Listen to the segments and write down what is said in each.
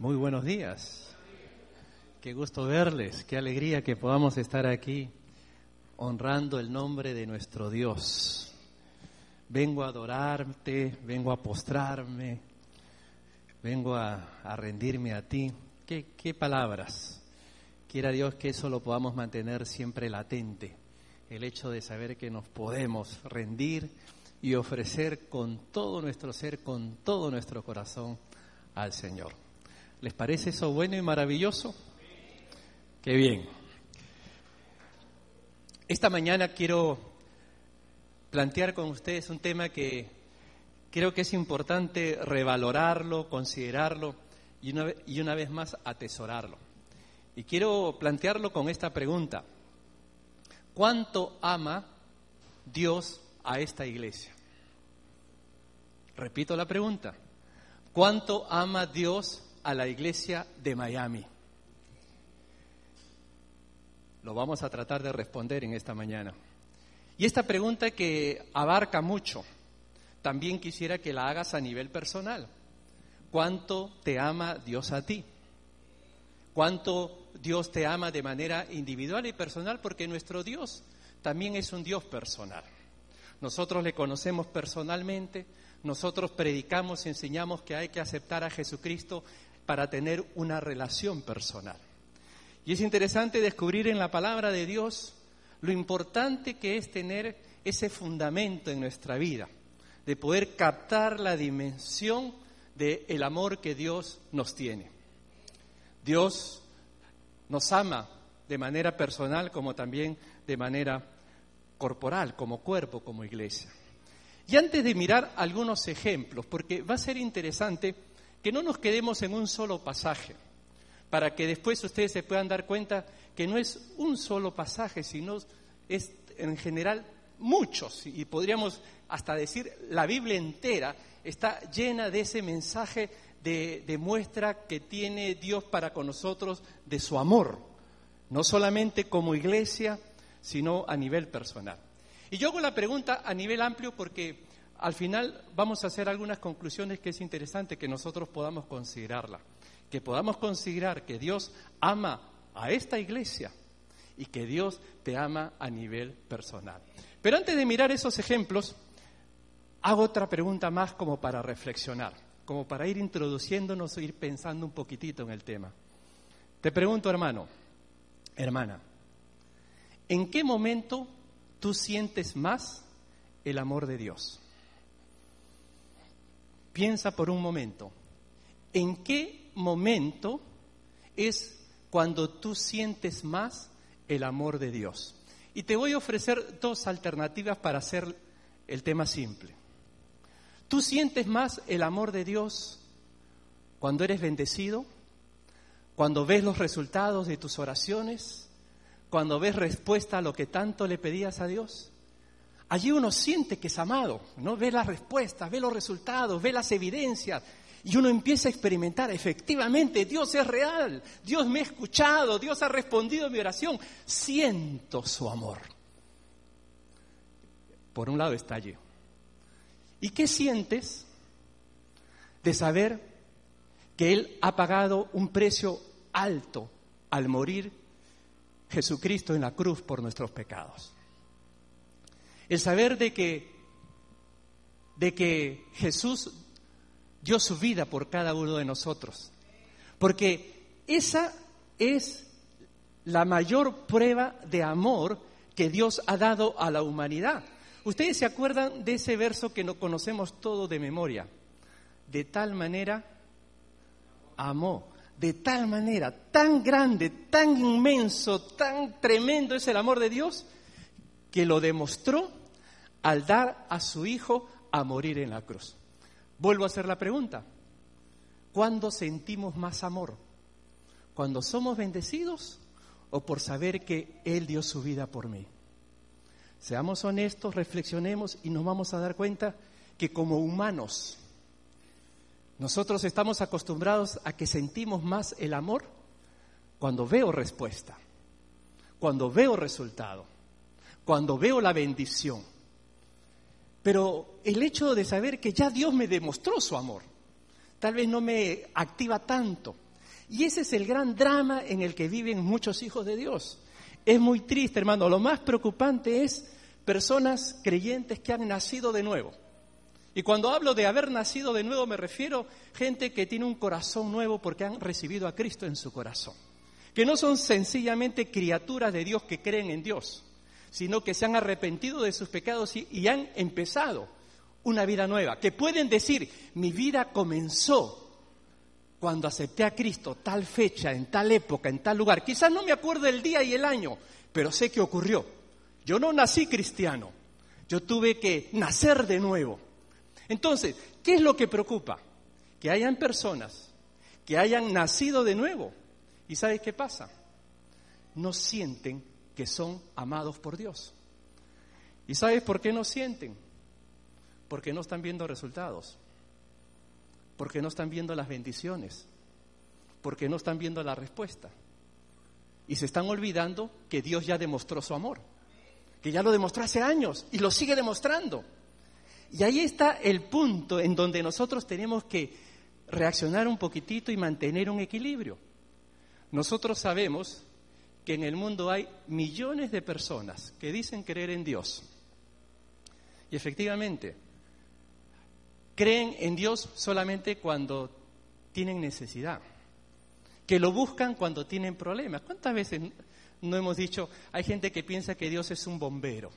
Muy buenos días. Qué gusto verles, qué alegría que podamos estar aquí honrando el nombre de nuestro Dios. Vengo a adorarte, vengo a postrarme, vengo a, rendirme a ti. ¿Qué, ¿Qué palabras? Quiera Dios que eso lo podamos mantener siempre latente, el hecho de saber que nos podemos rendir y ofrecer con todo nuestro ser, con todo nuestro corazón al Señor. ¿Les parece eso bueno y maravilloso? Qué bien. Esta mañana quiero plantear con ustedes un tema que creo que es importante revalorarlo, considerarlo y una, y una vez más atesorarlo. Y quiero plantearlo con esta pregunta. ¿Cuánto ama Dios a esta iglesia? Repito la pregunta. ¿Cuánto ama Dios a la iglesia de Miami? Lo vamos a tratar de responder en esta mañana. Y esta pregunta que abarca mucho, también quisiera que la hagas a nivel personal. ¿Cuánto te ama Dios a ti? ¿Cuánto Dios te ama de manera individual y personal? Porque nuestro Dios también es un Dios personal. Nosotros le conocemos personalmente, nosotros predicamos y enseñamos que hay que aceptar a Jesucristo para tener una relación personal. Y es interesante descubrir en la palabra de Dios lo importante que es tener ese fundamento en nuestra vida, de poder captar la dimensión del amor que Dios nos tiene. Dios nos ama de manera personal como también de manera corporal, como cuerpo, como iglesia. Y antes de mirar algunos ejemplos, porque va a ser interesante que no nos quedemos en un solo pasaje, para que después ustedes se puedan dar cuenta que no es un solo pasaje, sino es en general muchos, y podríamos hasta decir la Biblia entera está llena de ese mensaje de, de, muestra que tiene Dios para con nosotros de su amor, no solamente como iglesia, sino a nivel personal. Y yo hago la pregunta a nivel amplio porque al final vamos a hacer algunas conclusiones que es interesante que nosotros podamos considerarla, que podamos considerar que Dios ama a esta iglesia y que Dios te ama a nivel personal. Pero antes de mirar esos ejemplos, hago otra pregunta más como para reflexionar, como para ir introduciéndonos e ir pensando un poquitito en el tema. Te pregunto, hermano, hermana, ¿en qué momento tú sientes más el amor de Dios. Piensa por un momento, ¿en qué momento es cuando tú sientes más el amor de Dios? Y te voy a ofrecer dos alternativas para hacer el tema simple. ¿Tú sientes más el amor de Dios cuando eres bendecido? ¿Cuando ves los resultados de tus oraciones? cuando ves respuesta a lo que tanto le pedías a Dios? Allí uno siente que es amado, ¿no? Ve las respuestas, ve los resultados, ve las evidencias y uno empieza a experimentar, efectivamente, Dios es real, Dios me ha escuchado, Dios ha respondido a mi oración, siento su amor. Por un lado está allí. ¿Y qué sientes de saber que Él ha pagado un precio alto al morir Jesucristo en la cruz por nuestros pecados. El saber de que, de que Jesús dio su vida por cada uno de nosotros. Porque esa es la mayor prueba de amor que Dios ha dado a la humanidad. Ustedes se acuerdan de ese verso que no conocemos todo de memoria. De tal manera amó de tal manera, tan grande, tan inmenso, tan tremendo es el amor de Dios, que lo demostró al dar a su Hijo a morir en la cruz. Vuelvo a hacer la pregunta, ¿cuándo sentimos más amor? ¿Cuando somos bendecidos o por saber que Él dio su vida por mí? Seamos honestos, reflexionemos y nos vamos a dar cuenta que como humanos, nosotros estamos acostumbrados a que sentimos más el amor cuando veo respuesta, cuando veo resultado, cuando veo la bendición. Pero el hecho de saber que ya Dios me demostró su amor, tal vez no me activa tanto. Y ese es el gran drama en el que viven muchos hijos de Dios. Es muy triste, hermano. Lo más preocupante es personas creyentes que han nacido de nuevo. Y cuando hablo de haber nacido de nuevo me refiero a gente que tiene un corazón nuevo porque han recibido a Cristo en su corazón. Que no son sencillamente criaturas de Dios que creen en Dios, sino que se han arrepentido de sus pecados y, han empezado una vida nueva. Que pueden decir, mi vida comenzó cuando acepté a Cristo, tal fecha, en tal época, en tal lugar. Quizás no me acuerdo el día y el año, pero sé que ocurrió. Yo no nací cristiano, yo tuve que nacer de nuevo. Entonces, ¿qué es lo que preocupa? Que hayan personas que hayan nacido de nuevo. ¿Y sabes qué pasa? No sienten que son amados por Dios. ¿Y sabes por qué no sienten? Porque no están viendo resultados porque no están viendo las bendiciones, porque no están viendo la respuesta. Y se están olvidando que Dios ya demostró su amor, que ya lo demostró hace años y lo sigue demostrando. Y ahí está el punto en donde nosotros tenemos que reaccionar un poquitito y mantener un equilibrio. Nosotros sabemos que en el mundo hay millones de personas que dicen creer en Dios. Y efectivamente, creen en Dios solamente cuando tienen necesidad, que lo buscan cuando tienen problemas. ¿Cuántas veces no hemos dicho, hay gente que piensa que Dios es un bombero?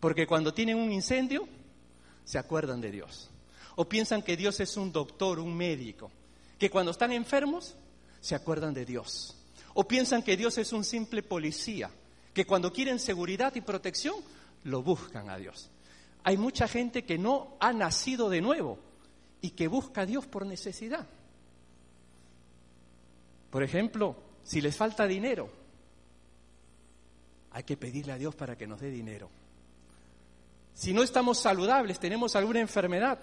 Porque cuando tienen un incendio, se acuerdan de Dios. O piensan que Dios es un doctor, un médico, que cuando están enfermos, se acuerdan de Dios. O piensan que Dios es un simple policía, que cuando quieren seguridad y protección, lo buscan a Dios hay mucha gente que no ha nacido de nuevo y que busca a Dios por necesidad. Por ejemplo, si les falta dinero, hay que pedirle a Dios para que nos dé dinero. Si no estamos saludables, tenemos alguna enfermedad,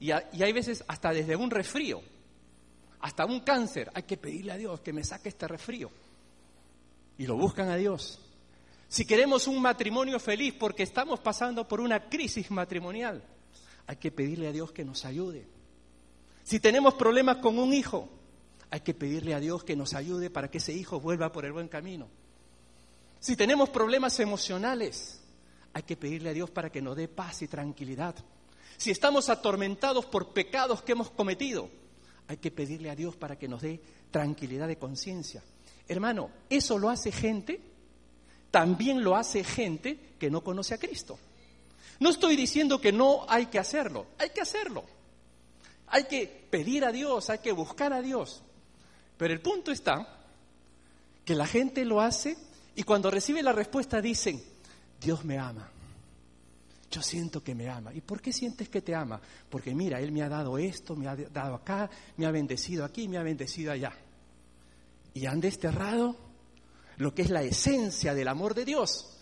y, hay veces hasta desde un resfrío, hasta un cáncer, hay que pedirle a Dios que me saque este resfrío. Y lo buscan a Dios. Si queremos un matrimonio feliz porque estamos pasando por una crisis matrimonial, hay que pedirle a Dios que nos ayude. Si tenemos problemas con un hijo, hay que pedirle a Dios que nos ayude para que ese hijo vuelva por el buen camino. Si tenemos problemas emocionales, hay que pedirle a Dios para que nos dé paz y tranquilidad. Si estamos atormentados por pecados que hemos cometido, hay que pedirle a Dios para que nos dé tranquilidad de conciencia. Hermano, eso lo hace gente también lo hace gente que no conoce a Cristo. No estoy diciendo que no hay que hacerlo, hay que hacerlo. Hay que pedir a Dios, hay que buscar a Dios. Pero el punto está que la gente lo hace y cuando recibe la respuesta dicen, Dios me ama. Yo siento que me ama. ¿Y por qué sientes que te ama? Porque mira, Él me ha dado esto, me ha dado acá, me ha bendecido aquí, me ha bendecido allá. Y han desterrado lo que es la esencia del amor de Dios.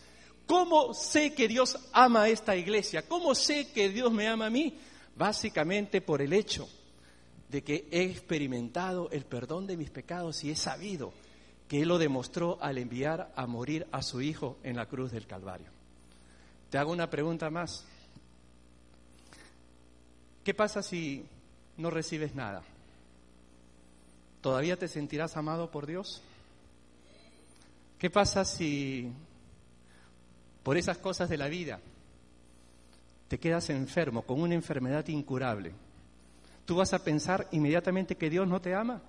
¿Cómo sé que Dios ama a esta iglesia? ¿Cómo sé que Dios me ama a mí? Básicamente por el hecho de que he experimentado el perdón de mis pecados y he sabido que Él lo demostró al enviar a morir a su Hijo en la cruz del Calvario. Te hago una pregunta más. ¿Qué pasa si no recibes nada? ¿Todavía te sentirás amado por Dios? ¿Qué pasa si por esas cosas de la vida te quedas enfermo con una enfermedad incurable? ¿Tú vas a pensar inmediatamente que Dios no te ama?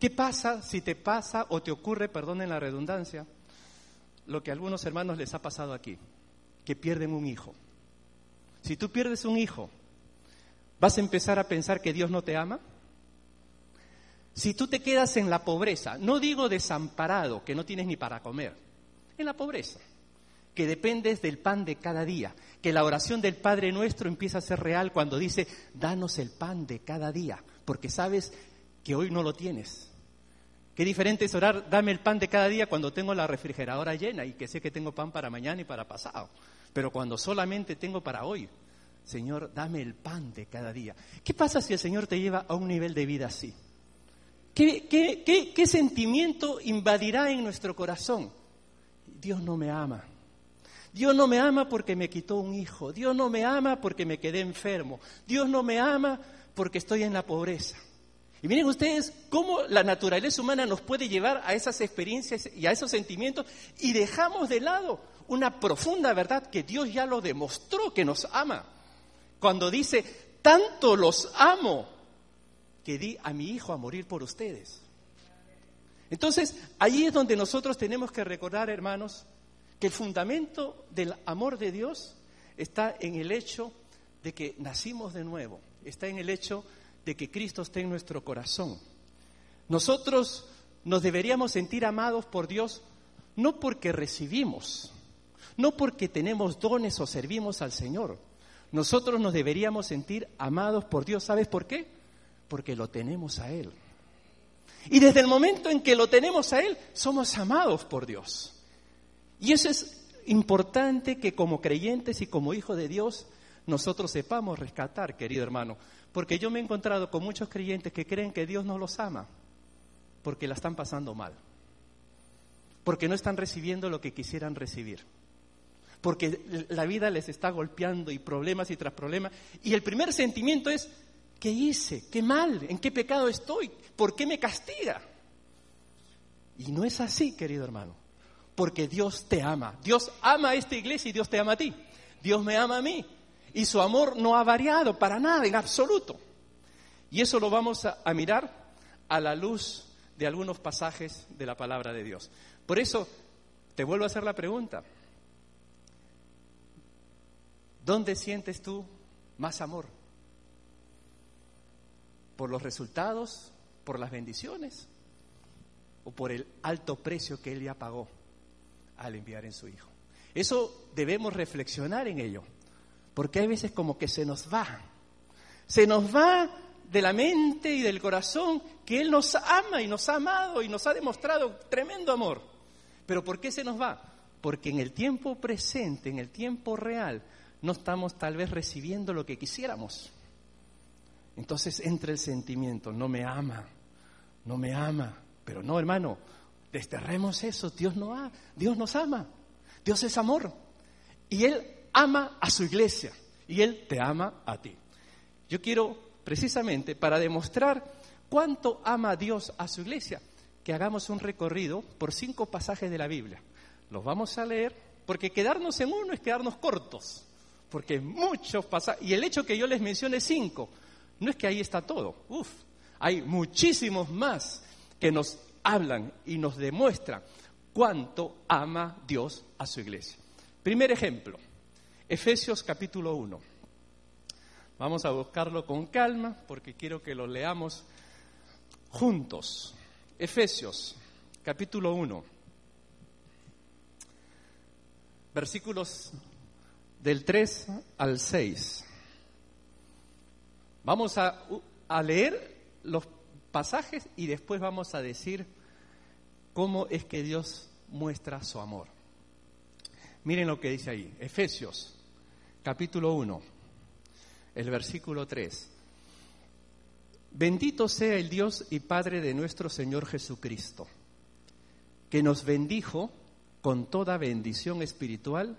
¿Qué pasa si te pasa o te ocurre, perdonen la redundancia, lo que a algunos hermanos les ha pasado aquí, que pierden un hijo? Si tú pierdes un hijo, ¿vas a empezar a pensar que Dios no te ama? Si tú te quedas en la pobreza, no digo desamparado, que no tienes ni para comer, en la pobreza, que dependes del pan de cada día, que la oración del Padre nuestro empieza a ser real cuando dice, danos el pan de cada día, porque sabes que hoy no lo tienes. Qué diferente es orar, dame el pan de cada día cuando tengo la refrigeradora llena y que sé que tengo pan para mañana y para pasado. Pero cuando solamente tengo para hoy, Señor, dame el pan de cada día. ¿Qué pasa si el Señor te lleva a un nivel de vida así? ¿Qué, sentimiento invadirá en nuestro corazón? Dios no me ama. Dios no me ama porque me quitó un hijo. Dios no me ama porque me quedé enfermo. Dios no me ama porque estoy en la pobreza. Y miren ustedes cómo la naturaleza humana nos puede llevar a esas experiencias y a esos sentimientos y dejamos de lado una profunda verdad que Dios ya lo demostró que nos ama. Cuando dice, tanto los amo que di a mi hijo a morir por ustedes. Entonces, allí es donde nosotros tenemos que recordar, hermanos, que el fundamento del amor de Dios está en el hecho de que nacimos de nuevo, está en el hecho de que Cristo está en nuestro corazón. Nosotros nos deberíamos sentir amados por Dios no porque recibimos, no porque tenemos dones o servimos al Señor. Nosotros nos deberíamos sentir amados por Dios. ¿Sabes por qué? Porque lo tenemos a Él. Y desde el momento en que lo tenemos a Él, somos amados por Dios. Y eso es importante que como creyentes y como hijos de Dios nosotros sepamos rescatar, querido hermano. Porque yo me he encontrado con muchos creyentes que creen que Dios no los ama porque la están pasando mal. Porque no están recibiendo lo que quisieran recibir. Porque la vida les está golpeando y problemas y tras problemas. Y el primer sentimiento es, ¿qué hice? ¿Qué mal? ¿En qué pecado estoy? ¿Por qué me castiga? Y no es así, querido hermano, porque Dios te ama. Dios ama a esta iglesia y Dios te ama a ti. Dios me ama a mí. Y su amor no ha variado para nada, en absoluto. Y eso lo vamos a, a mirar a la luz de algunos pasajes de la palabra de Dios. Por eso, te vuelvo a hacer la pregunta. ¿Dónde sientes tú más amor? ¿Por los resultados por las bendiciones o por el alto precio que Él ya pagó al enviar en su Hijo. Eso debemos reflexionar en ello, porque hay veces como que se nos va, se nos va de la mente y del corazón que Él nos ama y nos ha amado y nos ha demostrado tremendo amor. Pero ¿por qué se nos va? Porque en el tiempo presente, en el tiempo real, no estamos tal vez recibiendo lo que quisiéramos. Entonces entra el sentimiento, no me ama, no me ama. Pero no, hermano, desterremos eso. Dios, no ha, Dios nos ama. Dios es amor. Y Él ama a su iglesia. Y Él te ama a ti. Yo quiero, precisamente, para demostrar cuánto ama Dios a su iglesia, que hagamos un recorrido por cinco pasajes de la Biblia. Los vamos a leer, porque quedarnos en uno es quedarnos cortos. Porque muchos pasajes, y el hecho que yo les mencione cinco, no es que ahí está todo. Uf, hay muchísimos más que nos hablan y nos demuestran cuánto ama Dios a su iglesia. Primer ejemplo, Efesios capítulo 1. Vamos a buscarlo con calma porque quiero que lo leamos juntos. Efesios capítulo 1, versículos del 3 al 6. Vamos a, leer los pasajes y después vamos a decir cómo es que Dios muestra su amor. Miren lo que dice ahí, Efesios capítulo 1, el versículo 3. Bendito sea el Dios y Padre de nuestro Señor Jesucristo, que nos bendijo con toda bendición espiritual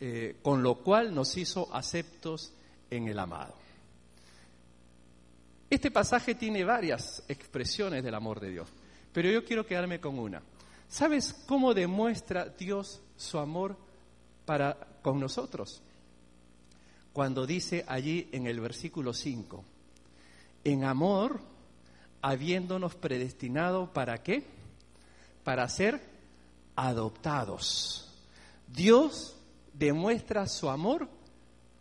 eh, con lo cual nos hizo aceptos en el amado. Este pasaje tiene varias expresiones del amor de Dios, pero yo quiero quedarme con una. ¿Sabes cómo demuestra Dios su amor para con nosotros? Cuando dice allí en el versículo 5, en amor, habiéndonos predestinado para qué? Para ser adoptados. Dios demuestra su amor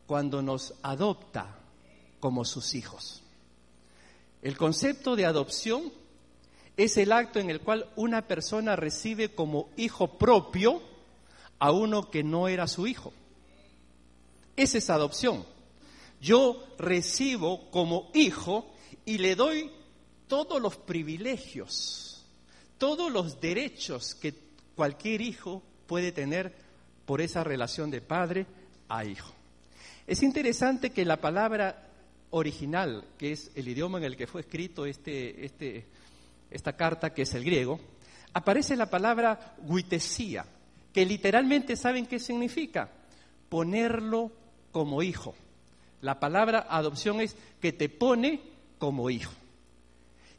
cuando nos adopta como sus hijos. El concepto de adopción es el acto en el cual una persona recibe como hijo propio a uno que no era su hijo. Esa es adopción. Yo recibo como hijo y le doy todos los privilegios, todos los derechos que cualquier hijo puede tener por esa relación de padre a hijo. Es interesante que la palabra original, que es el idioma en el que fue escrito este, este, esta carta, que es el griego, aparece la palabra guitesía, que literalmente saben qué significa, ponerlo como hijo. La palabra adopción es que te pone como hijo.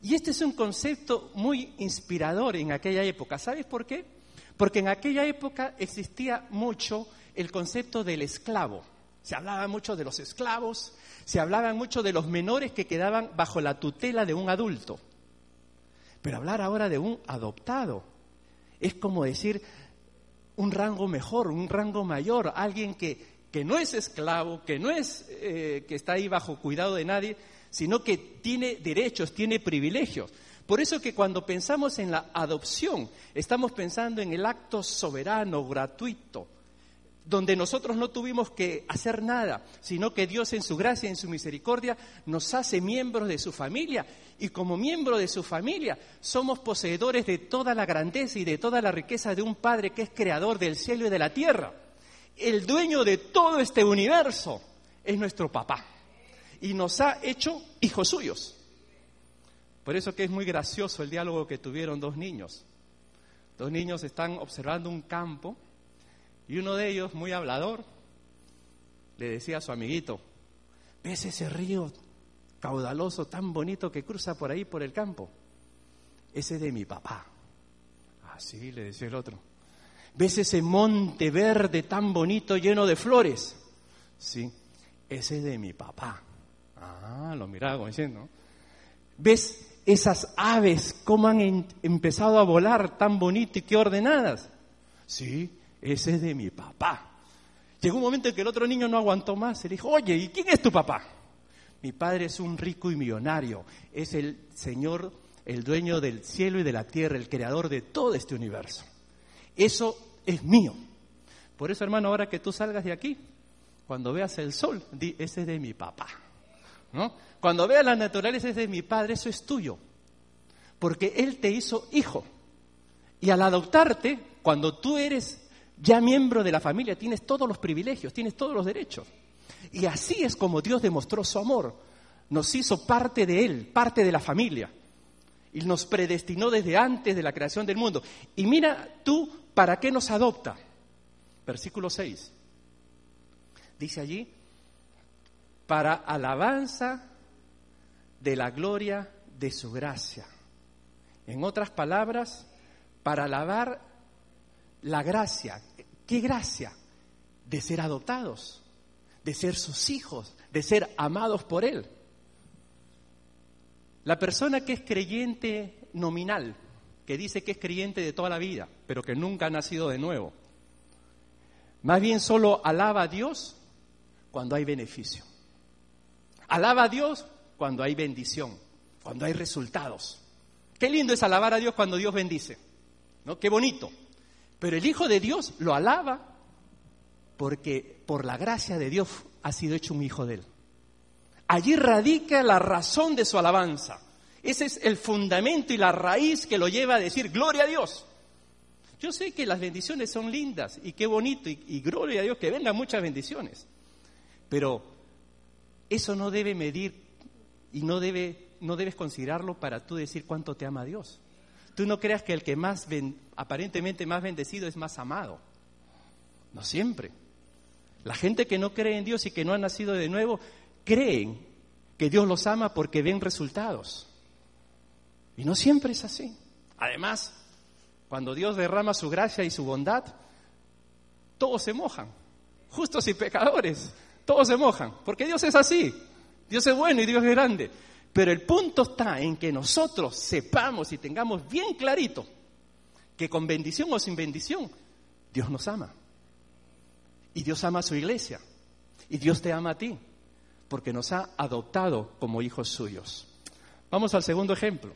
Y este es un concepto muy inspirador en aquella época. ¿Sabes por qué? Porque en aquella época existía mucho el concepto del esclavo. Se hablaba mucho de los esclavos, se hablaba mucho de los menores que quedaban bajo la tutela de un adulto. Pero hablar ahora de un adoptado es como decir un rango mejor, un rango mayor, alguien que, que no es esclavo, que no es eh, que está ahí bajo cuidado de nadie, sino que tiene derechos, tiene privilegios. Por eso que cuando pensamos en la adopción, estamos pensando en el acto soberano, gratuito, donde nosotros no tuvimos que hacer nada, sino que Dios en su gracia, en su misericordia, nos hace miembros de su familia. Y como miembro de su familia, somos poseedores de toda la grandeza y de toda la riqueza de un Padre que es creador del cielo y de la tierra. El dueño de todo este universo es nuestro papá. Y nos ha hecho hijos suyos. Por eso que es muy gracioso el diálogo que tuvieron dos niños. Dos niños están observando un campo y uno de ellos, muy hablador, le decía a su amiguito, ¿ves ese río caudaloso tan bonito que cruza por ahí, por el campo? Ese es de mi papá. Así le decía el otro. ¿Ves ese monte verde tan bonito lleno de flores? Sí, ese es de mi papá. Ah, lo miraba como diciendo. ¿Ves esas aves cómo han empezado a volar tan bonito y qué ordenadas? Sí, ese es de mi papá. Llegó un momento en que el otro niño no aguantó más y le dijo, oye, ¿y quién es tu papá? Mi padre es un rico y millonario, es el Señor, el dueño del cielo y de la tierra, el creador de todo este universo. Eso es mío. Por eso, hermano, ahora que tú salgas de aquí, cuando veas el sol, di, ese es de mi papá. ¿No? Cuando veas la naturaleza, de mi padre, eso es tuyo. Porque Él te hizo hijo. Y al adoptarte, cuando tú eres ya miembro de la familia, tienes todos los privilegios, tienes todos los derechos. Y así es como Dios demostró su amor. Nos hizo parte de Él, parte de la familia. Y nos predestinó desde antes de la creación del mundo. Y mira tú, ¿para qué nos adopta? Versículo 6. Dice allí, para alabanza de la gloria de su gracia. En otras palabras, para alabar la gracia. ¿Qué gracia? De ser adoptados, de ser sus hijos, de ser amados por Él. La persona que es creyente nominal, que dice que es creyente de toda la vida, pero que nunca ha nacido de nuevo, más bien solo alaba a Dios cuando hay beneficio. Alaba a Dios cuando hay bendición, cuando hay resultados. Qué lindo es alabar a Dios cuando Dios bendice, ¿no? Qué bonito. Pero el Hijo de Dios lo alaba porque por la gracia de Dios ha sido hecho un hijo de él. Allí radica la razón de su alabanza. Ese es el fundamento y la raíz que lo lleva a decir gloria a Dios. Yo sé que las bendiciones son lindas y qué bonito y, y gloria a Dios que vengan muchas bendiciones. Pero eso no debe medir y no, debe, no debes considerarlo para tú decir cuánto te ama Dios. Tú no creas que el que más aparentemente más bendecido es más amado. No siempre. La gente que no cree en Dios y que no ha nacido de nuevo creen que Dios los ama porque ven resultados. Y no siempre es así. Además, cuando Dios derrama su gracia y su bondad, todos se mojan. Justos y pecadores, todos se mojan. Porque Dios es así. Dios es bueno y Dios es grande. Pero el punto está en que nosotros sepamos y tengamos bien clarito que con bendición o sin bendición, Dios nos ama. Y Dios ama a su iglesia. Y Dios te ama a ti, porque nos ha adoptado como hijos suyos. Vamos al segundo ejemplo,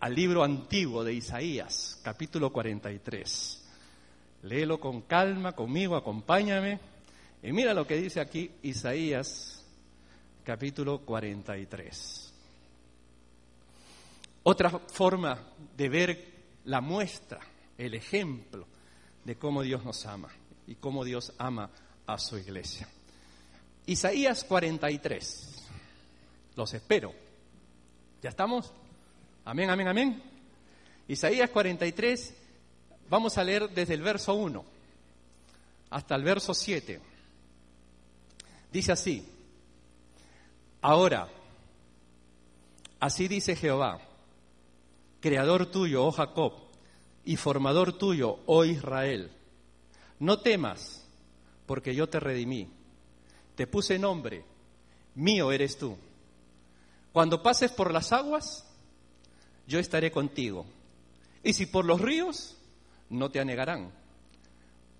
al libro antiguo de Isaías, capítulo 43. Léelo con calma, conmigo, acompáñame. Y mira lo que dice aquí Isaías capítulo 43. Otra forma de ver la muestra, el ejemplo de cómo Dios nos ama y cómo Dios ama a su iglesia. Isaías 43. Los espero. ¿Ya estamos? Amén, amén, amén. Isaías 43, vamos a leer desde el verso 1 hasta el verso 7. Dice así, ahora, así dice Jehová, creador tuyo, oh Jacob, y formador tuyo, oh Israel, no temas, porque yo te redimí, te puse nombre, mío eres tú. Cuando pases por las aguas, yo estaré contigo. Y si por los ríos, no te anegarán.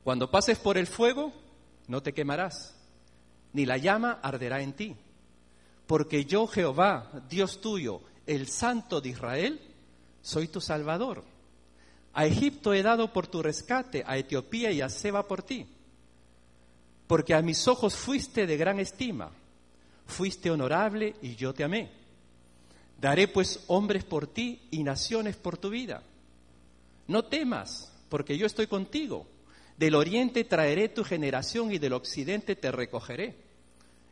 Cuando pases por el fuego, no te quemarás, ni la llama arderá en ti. Porque yo, Jehová, Dios tuyo, el Santo de Israel, soy tu Salvador. A Egipto he dado por tu rescate, a Etiopía y a Seba por ti. Porque a mis ojos fuiste de gran estima, fuiste honorable y yo te amé. Daré pues hombres por ti y naciones por tu vida. No temas, porque yo estoy contigo. Del oriente traeré tu generación y del occidente te recogeré.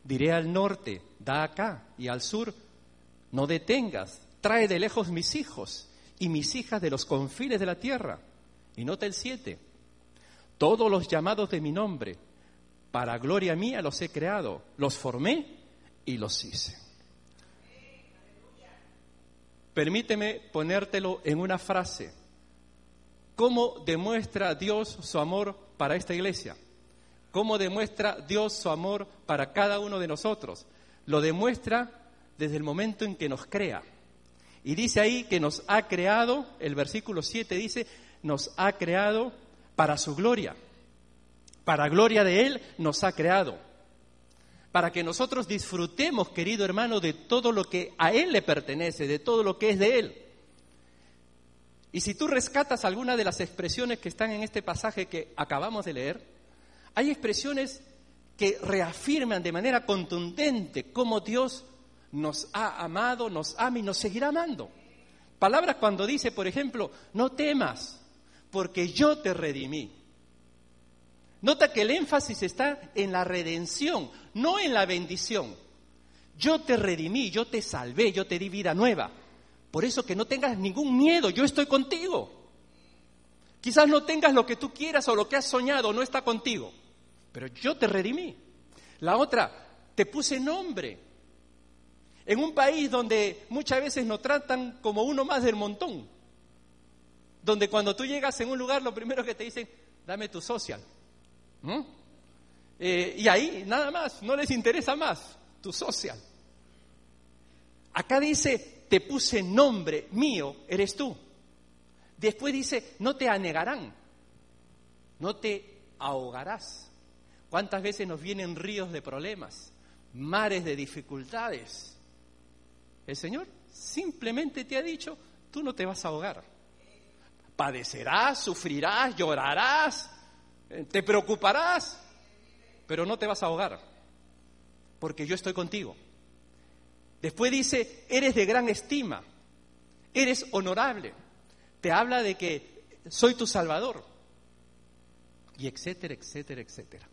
Diré al norte, da acá, y al sur, no detengas, trae de lejos mis hijos y mis hijas de los confines de la tierra. Y nota el siete, todos los llamados de mi nombre, para gloria mía los he creado, los formé y los hice. Permíteme ponértelo en una frase. ¿Cómo demuestra Dios su amor para esta iglesia? ¿Cómo demuestra Dios su amor para cada uno de nosotros? Lo demuestra desde el momento en que nos crea. Y dice ahí que nos ha creado, el versículo 7 dice, nos ha creado para su gloria. Para gloria de Él nos ha creado. Para que nosotros disfrutemos, querido hermano, de todo lo que a Él le pertenece, de todo lo que es de Él. Y si tú rescatas alguna de las expresiones que están en este pasaje que acabamos de leer, hay expresiones que reafirman de manera contundente cómo Dios nos ha amado, nos ama y nos seguirá amando. Palabras cuando dice, por ejemplo, no temas, porque yo te redimí. Nota que el énfasis está en la redención, no en la bendición. Yo te redimí, yo te salvé, yo te di vida nueva. Por eso que no tengas ningún miedo, yo estoy contigo. Quizás no tengas lo que tú quieras o lo que has soñado, no está contigo, pero yo te redimí. La otra, te puse nombre. En un país donde muchas veces nos tratan como uno más del montón, donde cuando tú llegas en un lugar lo primero que te dicen, dame tu social. Eh, y ahí nada más, no les interesa más tu social. Acá dice, te puse nombre mío, eres tú. Después dice, no te anegarán, no te ahogarás. ¿Cuántas veces nos vienen ríos de problemas, mares de dificultades? El Señor simplemente te ha dicho, tú no te vas a ahogar. Padecerás, sufrirás, llorarás, eh, te preocuparás, pero no te vas a ahogar, porque yo estoy contigo. Después dice, eres de gran estima, eres honorable. Te habla de que soy tu salvador. Y etcétera, etcétera, etcétera.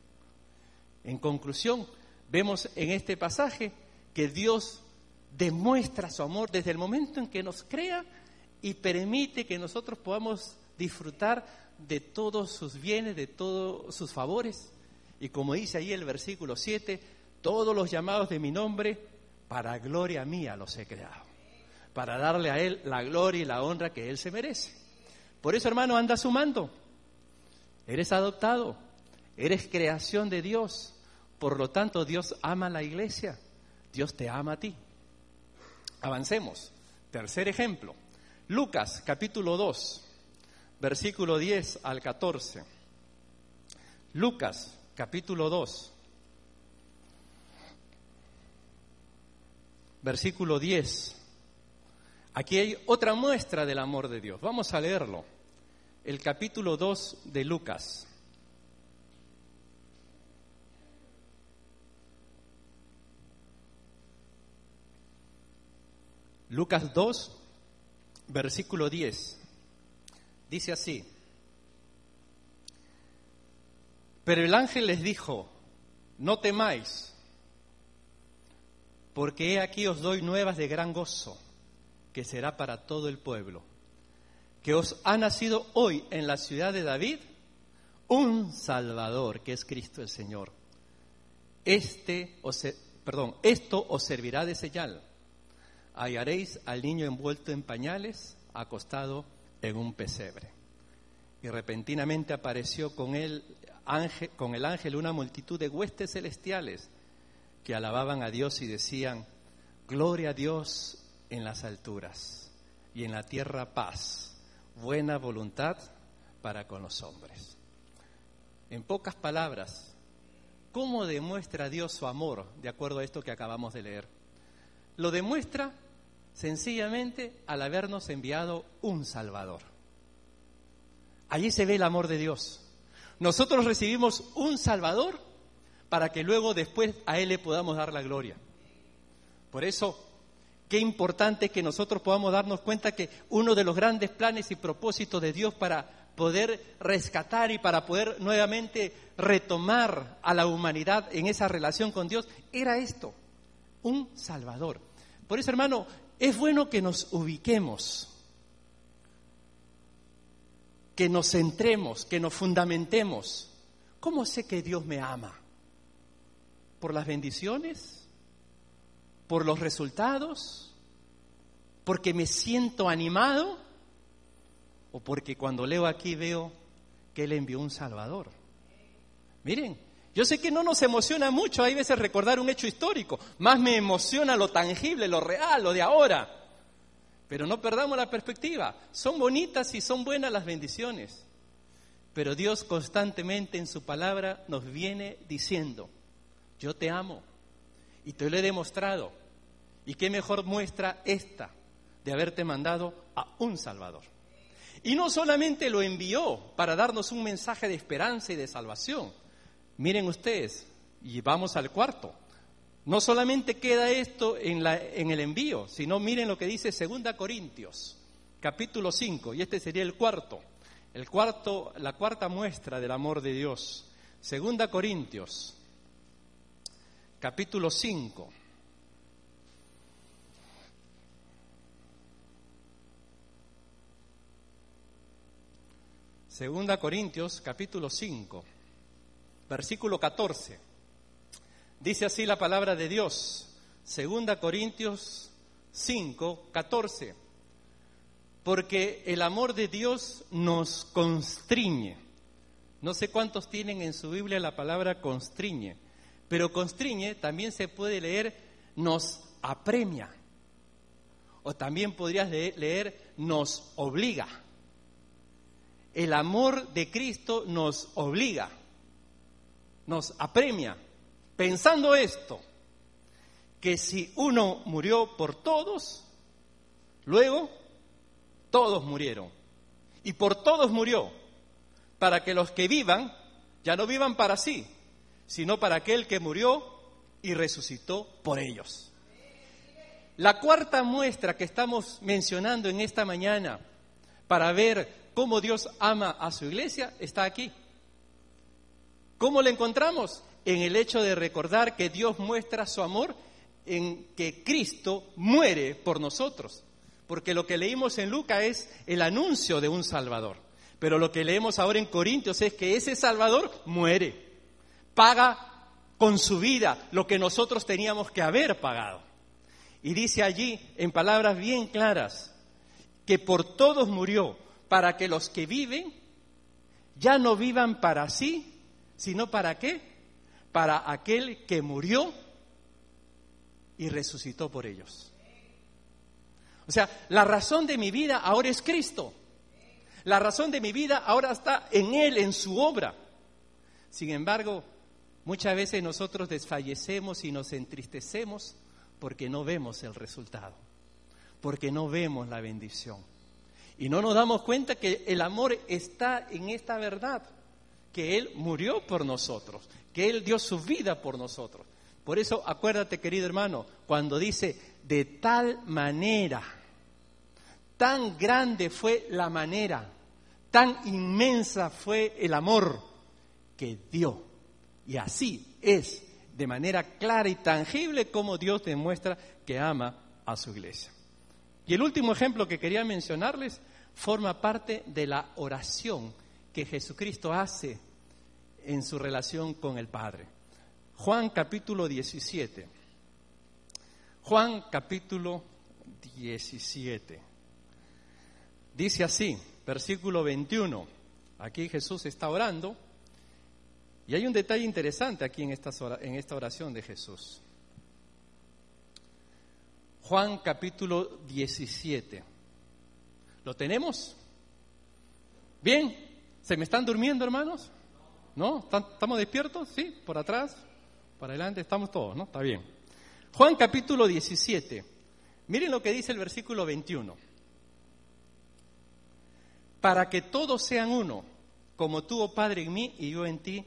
En conclusión, vemos en este pasaje que Dios demuestra su amor desde el momento en que nos crea y permite que nosotros podamos disfrutar de todos sus bienes, de todos sus favores. Y como dice ahí el versículo 7, todos los llamados de mi nombre para gloria mía los he creado, para darle a Él la gloria y la honra que Él se merece. Por eso, hermano, anda sumando. Eres adoptado, eres creación de Dios. Por lo tanto, Dios ama a la iglesia, Dios te ama a ti. Avancemos. Tercer ejemplo. Lucas capítulo 2, versículo 10 al 14. Lucas capítulo 2, versículo 10. Aquí hay otra muestra del amor de Dios. Vamos a leerlo. El capítulo 2 de Lucas. Lucas 2, versículo 10. Dice así, pero el ángel les dijo, no temáis, porque he aquí os doy nuevas de gran gozo, que será para todo el pueblo, que os ha nacido hoy en la ciudad de David un Salvador, que es Cristo el Señor. Este os, perdón, esto os servirá de señal. Hallaréis al niño envuelto en pañales, acostado en un pesebre. Y repentinamente apareció con él ángel, con el ángel una multitud de huestes celestiales que alababan a Dios y decían, Gloria a Dios en las alturas y en la tierra paz, buena voluntad para con los hombres. En pocas palabras, ¿cómo demuestra Dios su amor de acuerdo a esto que acabamos de leer? Lo demuestra sencillamente al habernos enviado un Salvador. Allí se ve el amor de Dios. Nosotros recibimos un Salvador para que luego después a Él le podamos dar la gloria. Por eso, qué importante que nosotros podamos darnos cuenta que uno de los grandes planes y propósitos de Dios para poder rescatar y para poder nuevamente retomar a la humanidad en esa relación con Dios era esto, un Salvador. Por eso, hermano, es bueno que nos ubiquemos, que nos centremos, que nos fundamentemos. ¿Cómo sé que Dios me ama? ¿Por las bendiciones? ¿Por los resultados? ¿Porque me siento animado? ¿O porque cuando leo aquí veo que Él envió un Salvador? Miren, yo sé que no nos emociona mucho, hay veces recordar un hecho histórico, más me emociona lo tangible, lo real, lo de ahora. Pero no perdamos la perspectiva, son bonitas y son buenas las bendiciones. Pero Dios constantemente en su palabra nos viene diciendo, yo te amo y te lo he demostrado. ¿Y qué mejor muestra esta de haberte mandado a un Salvador? Y no solamente lo envió para darnos un mensaje de esperanza y de salvación. Miren ustedes, y vamos al cuarto. No solamente queda esto en, la, en el envío, sino miren lo que dice 2 Corintios, capítulo 5, y este sería el cuarto, el cuarto, la cuarta muestra del amor de Dios. 2 Corintios, capítulo 5. Segunda Corintios capítulo 5, versículo 14. Dice así la palabra de Dios. Segunda Corintios 5, 14. Porque el amor de Dios nos constriñe. No sé cuántos tienen en su Biblia la palabra constriñe, pero constriñe también se puede leer nos apremia. O también podrías leer nos obliga el amor de Cristo nos obliga, nos apremia, pensando esto, que si uno murió por todos, luego todos murieron. Y por todos murió, para que los que vivan ya no vivan para sí, sino para aquel que murió y resucitó por ellos. La cuarta muestra que estamos mencionando en esta mañana para ver cómo Dios ama a su iglesia está aquí. ¿Cómo lo encontramos? En el hecho de recordar que Dios muestra su amor en que Cristo muere por nosotros. Porque lo que leímos en Lucas es el anuncio de un Salvador. Pero lo que leemos ahora en Corintios es que ese Salvador muere, paga con su vida lo que nosotros teníamos que haber pagado. Y dice allí, en palabras bien claras, que por todos murió, para que los que viven ya no vivan para sí, sino para qué? Para aquel que murió y resucitó por ellos. O sea, la razón de mi vida ahora es Cristo. La razón de mi vida ahora está en Él, en su obra. Sin embargo, muchas veces nosotros desfallecemos y nos entristecemos porque no vemos el resultado, porque no vemos la bendición. Y no nos damos cuenta que el amor está en esta verdad, que Él murió por nosotros, que Él dio su vida por nosotros. Por eso acuérdate, querido hermano, cuando dice de tal manera, tan grande fue la manera, tan inmensa fue el amor que dio. Y así es de manera clara y tangible como Dios demuestra que ama a su iglesia. Y el último ejemplo que quería mencionarles forma parte de la oración que Jesucristo hace en su relación con el Padre. Juan capítulo 17. Juan capítulo 17. Dice así, versículo 21. Aquí Jesús está orando y hay un detalle interesante aquí en esta, oración de Jesús. Juan capítulo 17. ¿Lo tenemos? Bien, ¿se me están durmiendo hermanos? ¿No? ¿Estamos despiertos? ¿Sí? ¿Por atrás? ¿Para adelante? Estamos todos, ¿no? Está bien. Juan capítulo 17. Miren lo que dice el versículo 21. Para que todos sean uno, como tú, oh Padre, en mí y yo en ti,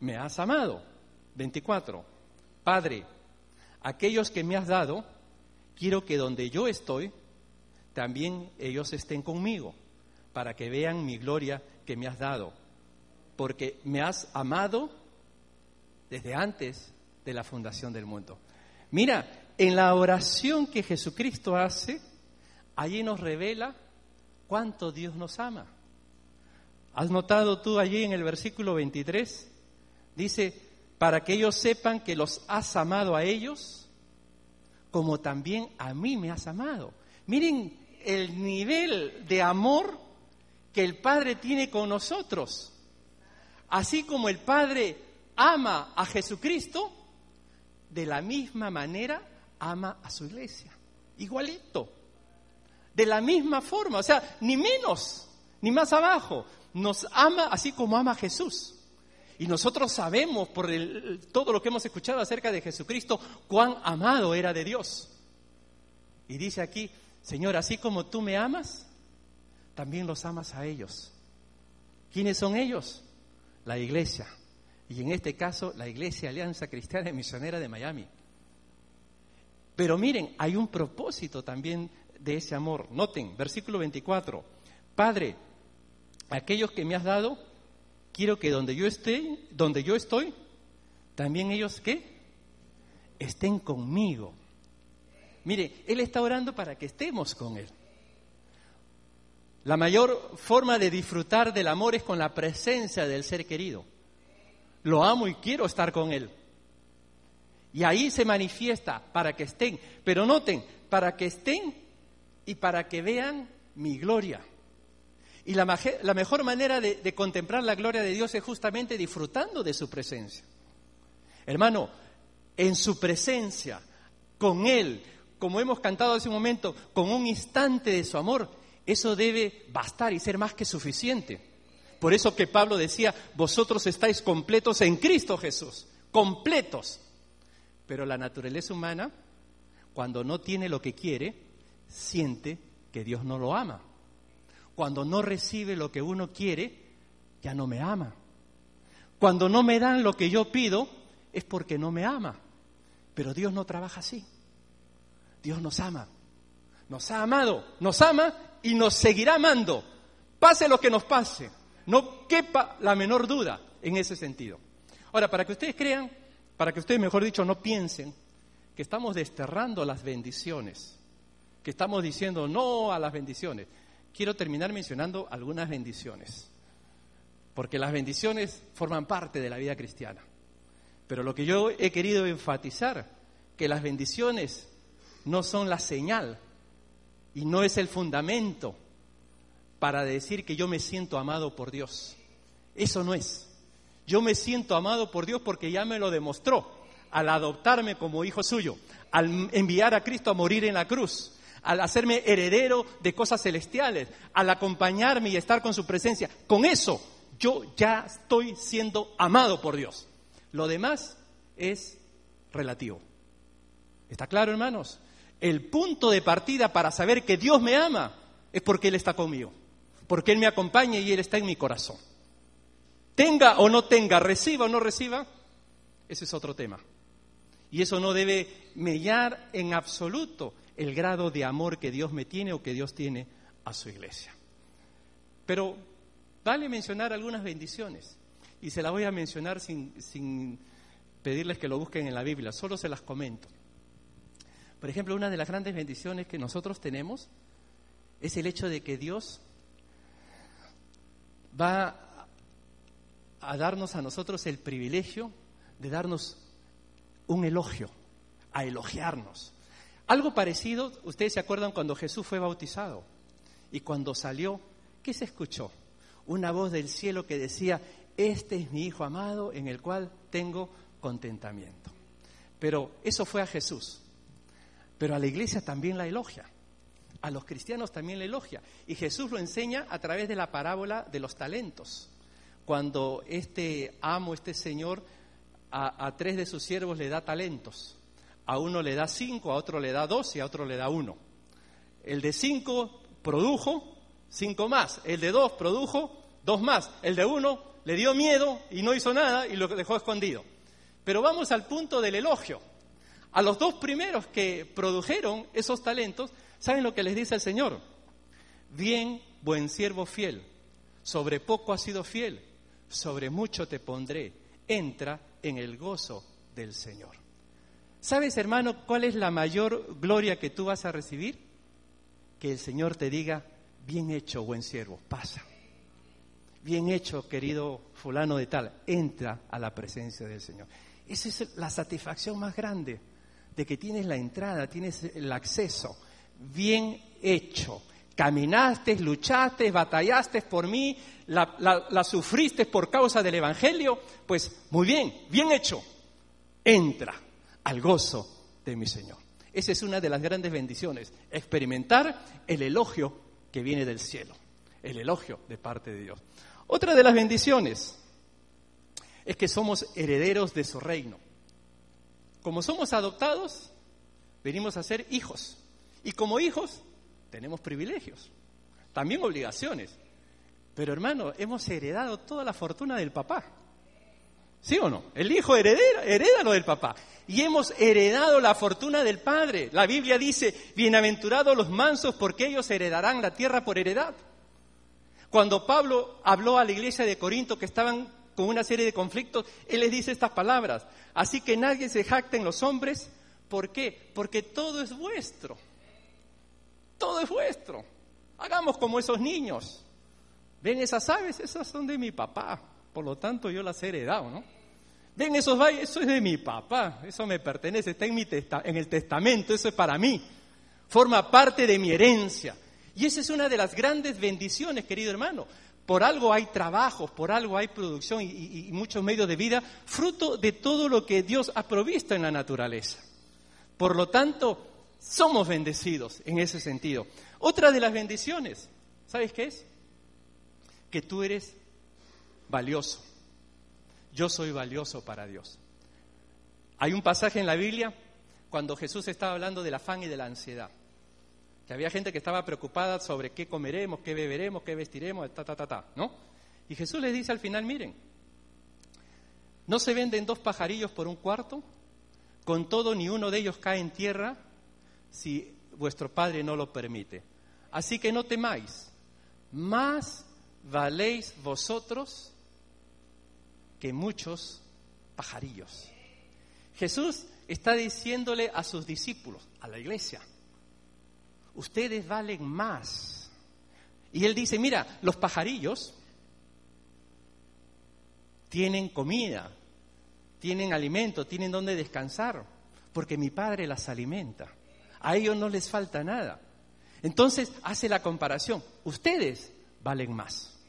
me has amado. 24. Padre, aquellos que me has dado, quiero que donde yo estoy, también ellos estén conmigo, para que vean mi gloria que me has dado, porque me has amado desde antes de la fundación del mundo. Mira, en la oración que Jesucristo hace, allí nos revela cuánto Dios nos ama. ¿Has notado tú allí en el versículo 23? Dice, para que ellos sepan que los has amado a ellos, como también a mí me has amado. Miren el nivel de amor que el Padre tiene con nosotros. Así como el Padre ama a Jesucristo, de la misma manera ama a su iglesia. Igualito. De la misma forma, o sea, ni menos, ni más abajo. Nos ama así como ama a Jesús. Y nosotros sabemos por todo lo que hemos escuchado acerca de Jesucristo cuán amado era de Dios. Y dice aquí, Señor, así como tú me amas, también los amas a ellos. ¿Quiénes son ellos? La iglesia. Y en este caso, la Iglesia Alianza Cristiana y Misionera de Miami. Pero miren, hay un propósito también de ese amor. Noten, versículo 24. Padre, aquellos que me has dado, quiero que donde yo esté, donde yo estoy, también ellos qué? Estén conmigo. Mire, Él está orando para que estemos con Él. La mayor forma de disfrutar del amor es con la presencia del ser querido. Lo amo y quiero estar con Él. Y ahí se manifiesta para que estén. Pero noten, para que estén y para que vean mi gloria. Y la, mejor manera de, de contemplar la gloria de Dios es justamente disfrutando de su presencia. Hermano, en su presencia, con Él, como hemos cantado hace un momento, con un instante de su amor, eso debe bastar y ser más que suficiente. Por eso que Pablo decía, vosotros estáis completos en Cristo Jesús, completos. Pero la naturaleza humana, cuando no tiene lo que quiere, siente que Dios no lo ama cuando no recibe lo que uno quiere, ya no me ama. Cuando no me dan lo que yo pido, es porque no me ama. Pero Dios no trabaja así. Dios nos ama. Nos ha amado, nos ama y nos seguirá amando. Pase lo que nos pase. No quepa la menor duda en ese sentido. Ahora, para que ustedes crean, para que ustedes, mejor dicho, no piensen que estamos desterrando las bendiciones, que estamos diciendo no a las bendiciones quiero terminar mencionando algunas bendiciones, porque las bendiciones forman parte de la vida cristiana. Pero lo que yo he querido enfatizar, que las bendiciones no son la señal y no es el fundamento para decir que yo me siento amado por Dios. Eso no es. Yo me siento amado por Dios porque ya me lo demostró al adoptarme como hijo suyo, al enviar a Cristo a morir en la cruz, al hacerme heredero de cosas celestiales, al acompañarme y estar con su presencia. Con eso yo ya estoy siendo amado por Dios. Lo demás es relativo. ¿Está claro, hermanos? El punto de partida para saber que Dios me ama es porque Él está conmigo, porque Él me acompaña y Él está en mi corazón. Tenga o no tenga, reciba o no reciba, ese es otro tema. Y eso no debe mellar en absoluto el grado de amor que Dios me tiene o que Dios tiene a su iglesia. Pero vale mencionar algunas bendiciones. Y se las voy a mencionar sin, sin pedirles que lo busquen en la Biblia, solo se las comento. Por ejemplo, una de las grandes bendiciones que nosotros tenemos es el hecho de que Dios va a darnos a nosotros el privilegio de darnos un elogio, a elogiarnos. Algo parecido, ustedes se acuerdan cuando Jesús fue bautizado y cuando salió, ¿qué se escuchó? Una voz del cielo que decía, este es mi Hijo amado en el cual tengo contentamiento. Pero eso fue a Jesús. Pero a la iglesia también la elogia. A los cristianos también la elogia. Y Jesús lo enseña a través de la parábola de los talentos. Cuando este amo, este señor, a, tres de sus siervos le da talentos. A uno le da cinco, a otro le da dos y a otro le da uno. El de cinco produjo cinco más. El de dos produjo dos más. El de uno le dio miedo y no hizo nada y lo dejó escondido. Pero vamos al punto del elogio. A los dos primeros que produjeron esos talentos, ¿saben lo que les dice el Señor? Bien, buen siervo fiel, sobre poco has sido fiel, sobre mucho te pondré, entra en el gozo del Señor. ¿Sabes, hermano, cuál es la mayor gloria que tú vas a recibir? Que el Señor te diga, bien hecho, buen siervo, pasa. Bien hecho, querido fulano de tal, entra a la presencia del Señor. Esa es la satisfacción más grande, de que tienes la entrada, tienes el acceso. Bien hecho. Caminaste, luchaste, batallaste por mí, la, sufriste por causa del Evangelio, pues muy bien, bien hecho. Entra al gozo de mi Señor. Esa es una de las grandes bendiciones, experimentar el elogio que viene del cielo, el elogio de parte de Dios. Otra de las bendiciones es que somos herederos de su reino. Como somos adoptados, venimos a ser hijos. Y como hijos, tenemos privilegios, también obligaciones. Pero hermano, hemos heredado toda la fortuna del papá. ¿Sí o no? El hijo heredera, hereda lo del papá. Y hemos heredado la fortuna del padre. La Biblia dice, bienaventurados los mansos porque ellos heredarán la tierra por heredad. Cuando Pablo habló a la iglesia de Corinto que estaban con una serie de conflictos, él les dice estas palabras. Así que nadie se jacte en los hombres. ¿Por qué? Porque todo es vuestro. Todo es vuestro. Hagamos como esos niños. Ven esas aves, esas son de mi papá, por lo tanto yo las he heredado, ¿no? Ven esos valles, eso es de mi papá, eso me pertenece, está en, mi en el testamento, eso es para mí, forma parte de mi herencia. Y esa es una de las grandes bendiciones, querido hermano. Por algo hay trabajos, por algo hay producción y, y muchos medios de vida, fruto de todo lo que Dios ha provisto en la naturaleza. Por lo tanto, somos bendecidos en ese sentido. Otra de las bendiciones, ¿sabes qué es? que tú eres valioso. Yo soy valioso para Dios. Hay un pasaje en la Biblia cuando Jesús estaba hablando del afán y de la ansiedad. Que había gente que estaba preocupada sobre qué comeremos, qué beberemos, qué vestiremos, ta, ta, ta, ta, ¿no? Y Jesús les dice al final, miren, ¿no se venden dos pajarillos por un cuarto? Con todo, ni uno de ellos cae en tierra si vuestro Padre no lo permite. Así que no temáis, más valéis vosotros que muchos pajarillos. Jesús está diciéndole a sus discípulos, a la iglesia, ustedes valen más. Y él dice, mira, los pajarillos tienen comida, tienen alimento, tienen donde descansar, porque mi Padre las alimenta. A ellos no les falta nada. Entonces hace la comparación, ustedes valen más.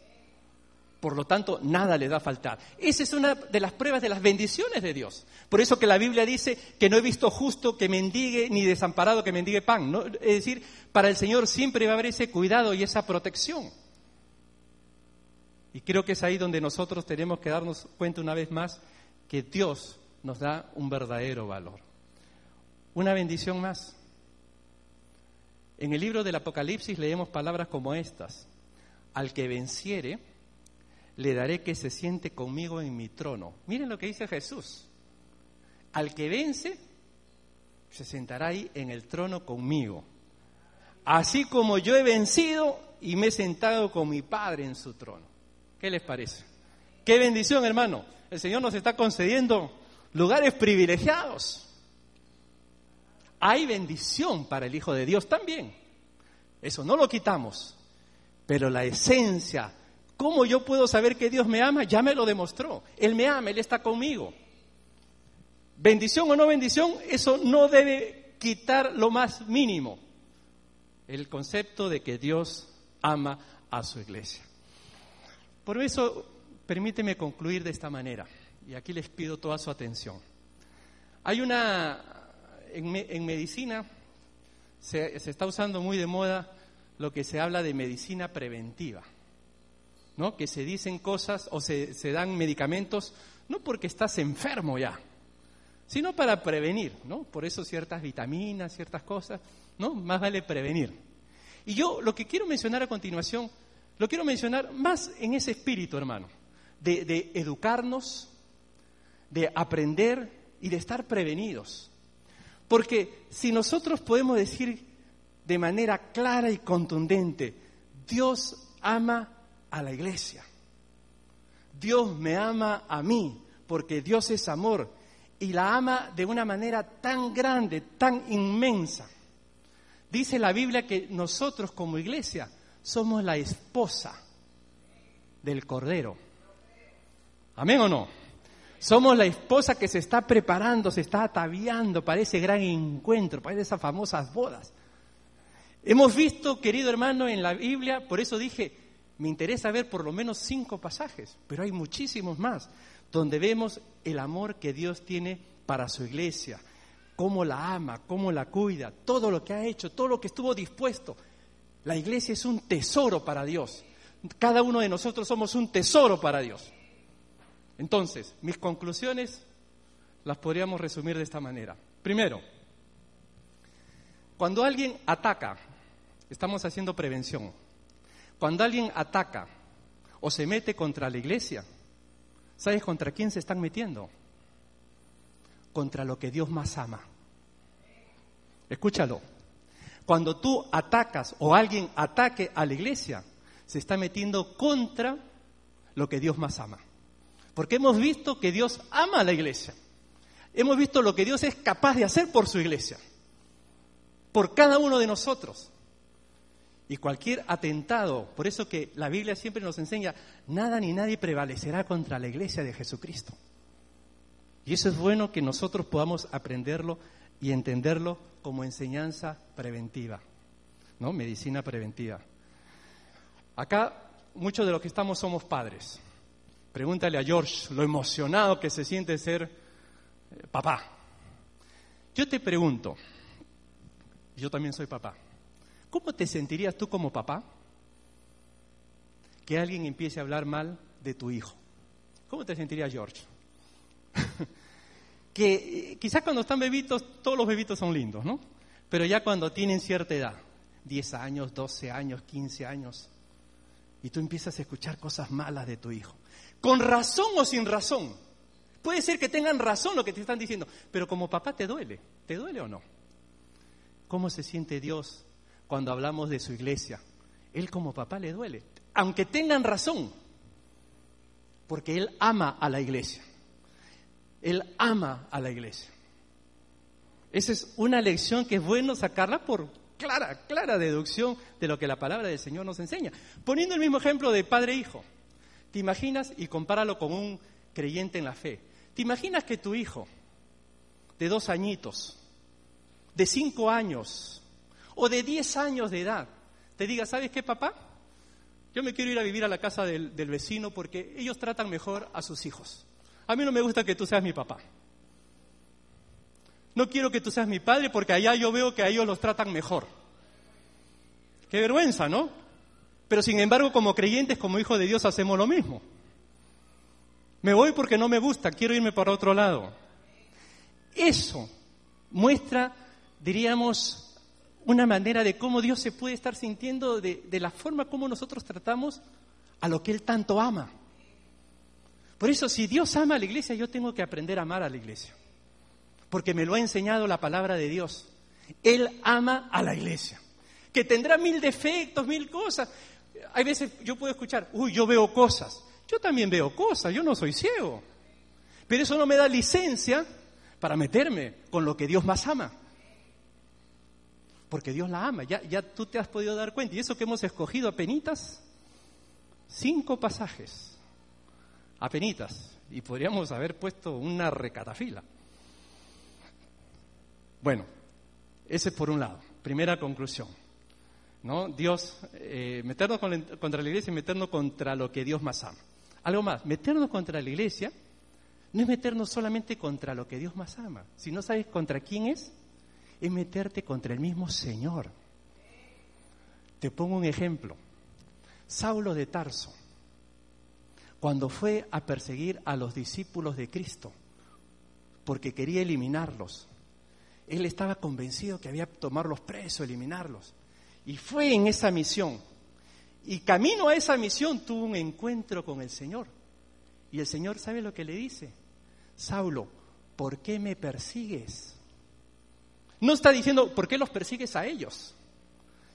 Por lo tanto, nada le da a faltar. Esa es una de las pruebas de las bendiciones de Dios. Por eso que la Biblia dice que no he visto justo que mendigue ni desamparado que mendigue pan. ¿no? Es decir, para el Señor siempre va a haber ese cuidado y esa protección. Y creo que es ahí donde nosotros tenemos que darnos cuenta una vez más que Dios nos da un verdadero valor. Una bendición más. En el libro del Apocalipsis leemos palabras como estas. Al que venciere, le daré que se siente conmigo en mi trono. Miren lo que dice Jesús. Al que vence, se sentará ahí en el trono conmigo. Así como yo he vencido y me he sentado con mi Padre en su trono. ¿Qué les parece? Qué bendición, hermano. El Señor nos está concediendo lugares privilegiados. Hay bendición para el Hijo de Dios también. Eso no lo quitamos. Pero la esencia, ¿cómo yo puedo saber que Dios me ama? Ya me lo demostró. Él me ama, Él está conmigo. Bendición o no bendición, eso no debe quitar lo más mínimo. El concepto de que Dios ama a su iglesia. Por eso, permíteme concluir de esta manera, y aquí les pido toda su atención. Hay una, en, medicina, se, está usando muy de moda lo que se habla de medicina preventiva, ¿no? Que se dicen cosas o se, se dan medicamentos no porque estás enfermo ya, sino para prevenir, ¿no? Por eso ciertas vitaminas, ciertas cosas, ¿no? Más vale prevenir. Y yo lo que quiero mencionar a continuación lo quiero mencionar más en ese espíritu, hermano, de, educarnos, de aprender y de estar prevenidos. Porque si nosotros podemos decir de manera clara y contundente, Dios ama a la iglesia, Dios me ama a mí, porque Dios es amor, y la ama de una manera tan grande, tan inmensa. Dice la Biblia que nosotros como iglesia somos la esposa del Cordero. ¿Amén o no? Somos la esposa que se está preparando, se está ataviando para ese gran encuentro, para esas famosas bodas. Hemos visto, querido hermano, en la Biblia, por eso dije, me interesa ver por lo menos cinco pasajes, pero hay muchísimos más, donde vemos el amor que Dios tiene para su iglesia, cómo la ama, cómo la cuida, todo lo que ha hecho, todo lo que estuvo dispuesto la iglesia es un tesoro para Dios. Cada uno de nosotros somos un tesoro para Dios. Entonces, mis conclusiones las podríamos resumir de esta manera. Primero, cuando alguien ataca, estamos haciendo prevención. Cuando alguien ataca o se mete contra la iglesia, ¿sabes contra quién se están metiendo? Contra lo que Dios más ama. Escúchalo. Cuando tú atacas o alguien ataque a la iglesia, se está metiendo contra lo que Dios más ama. Porque hemos visto que Dios ama a la iglesia. Hemos visto lo que Dios es capaz de hacer por su iglesia, por cada uno de nosotros. Y cualquier atentado, por eso que la Biblia siempre nos enseña, nada ni nadie prevalecerá contra la iglesia de Jesucristo. Y eso es bueno que nosotros podamos aprenderlo y entenderlo como enseñanza preventiva, ¿no? Medicina preventiva. Acá muchos de los que estamos somos padres. Pregúntale a George lo emocionado que se siente ser eh, papá. Yo te pregunto, yo también soy papá, ¿cómo te sentirías tú como papá que alguien empiece a hablar mal de tu hijo? ¿Cómo te sentirías, George? que eh, quizás cuando están bebitos, todos los bebitos son lindos, ¿no? Pero ya cuando tienen cierta edad, 10 años, 12 años, 15 años, y tú empiezas a escuchar cosas malas de tu hijo, con razón o sin razón. Puede ser que tengan razón lo que te están diciendo, pero como papá te duele, ¿te duele o no? ¿Cómo se siente Dios cuando hablamos de su iglesia? Él como papá le duele, aunque tengan razón, porque Él ama a la iglesia. Él ama a la iglesia. Esa es una lección que es bueno sacarla por clara, clara deducción de lo que la palabra del Señor nos enseña. Poniendo el mismo ejemplo de padre-hijo. e ¿Te imaginas, y compáralo con un creyente en la fe, ¿te imaginas que tu hijo de dos añitos, de cinco años o de diez años de edad, te diga, ¿sabes qué, papá? Yo me quiero ir a vivir a la casa del, del vecino porque ellos tratan mejor a sus hijos. A mí no me gusta que tú seas mi papá. No quiero que tú seas mi padre porque allá yo veo que a ellos los tratan mejor. Qué vergüenza, ¿no? Pero sin embargo, como creyentes, como hijos de Dios, hacemos lo mismo. Me voy porque no me gusta, quiero irme para otro lado. Eso muestra, diríamos, una manera de cómo Dios se puede estar sintiendo de, de, la forma como nosotros tratamos a lo que Él tanto ama. Por eso, si Dios ama a la iglesia, yo tengo que aprender a amar a la iglesia porque me lo ha enseñado la palabra de Dios. Él ama a la iglesia, que tendrá mil defectos, mil cosas. Hay veces yo puedo escuchar, uy, yo veo cosas. Yo también veo cosas, yo no soy ciego. Pero eso no me da licencia para meterme con lo que Dios más ama. Porque Dios la ama, ya, ya tú te has podido dar cuenta. Y eso que hemos escogido a penitas, cinco pasajes, a penitas. Y podríamos haber puesto una recatafila. Bueno, ese es por un lado. Primera conclusión. ¿no? Dios, eh, meternos contra la iglesia y meternos contra lo que Dios más ama. Algo más, meternos contra la iglesia no es meternos solamente contra lo que Dios más ama. Si no sabes contra quién es, es meterte contra el mismo Señor. Te pongo un ejemplo. Saulo de Tarso, cuando fue a perseguir a los discípulos de Cristo, porque quería eliminarlos, él estaba convencido que había que tomarlos presos, eliminarlos. Y fue en esa misión. Y camino a esa misión tuvo un encuentro con el Señor. Y el Señor sabe lo que le dice. Saulo, ¿por qué me persigues? No está diciendo, ¿por qué los persigues a ellos?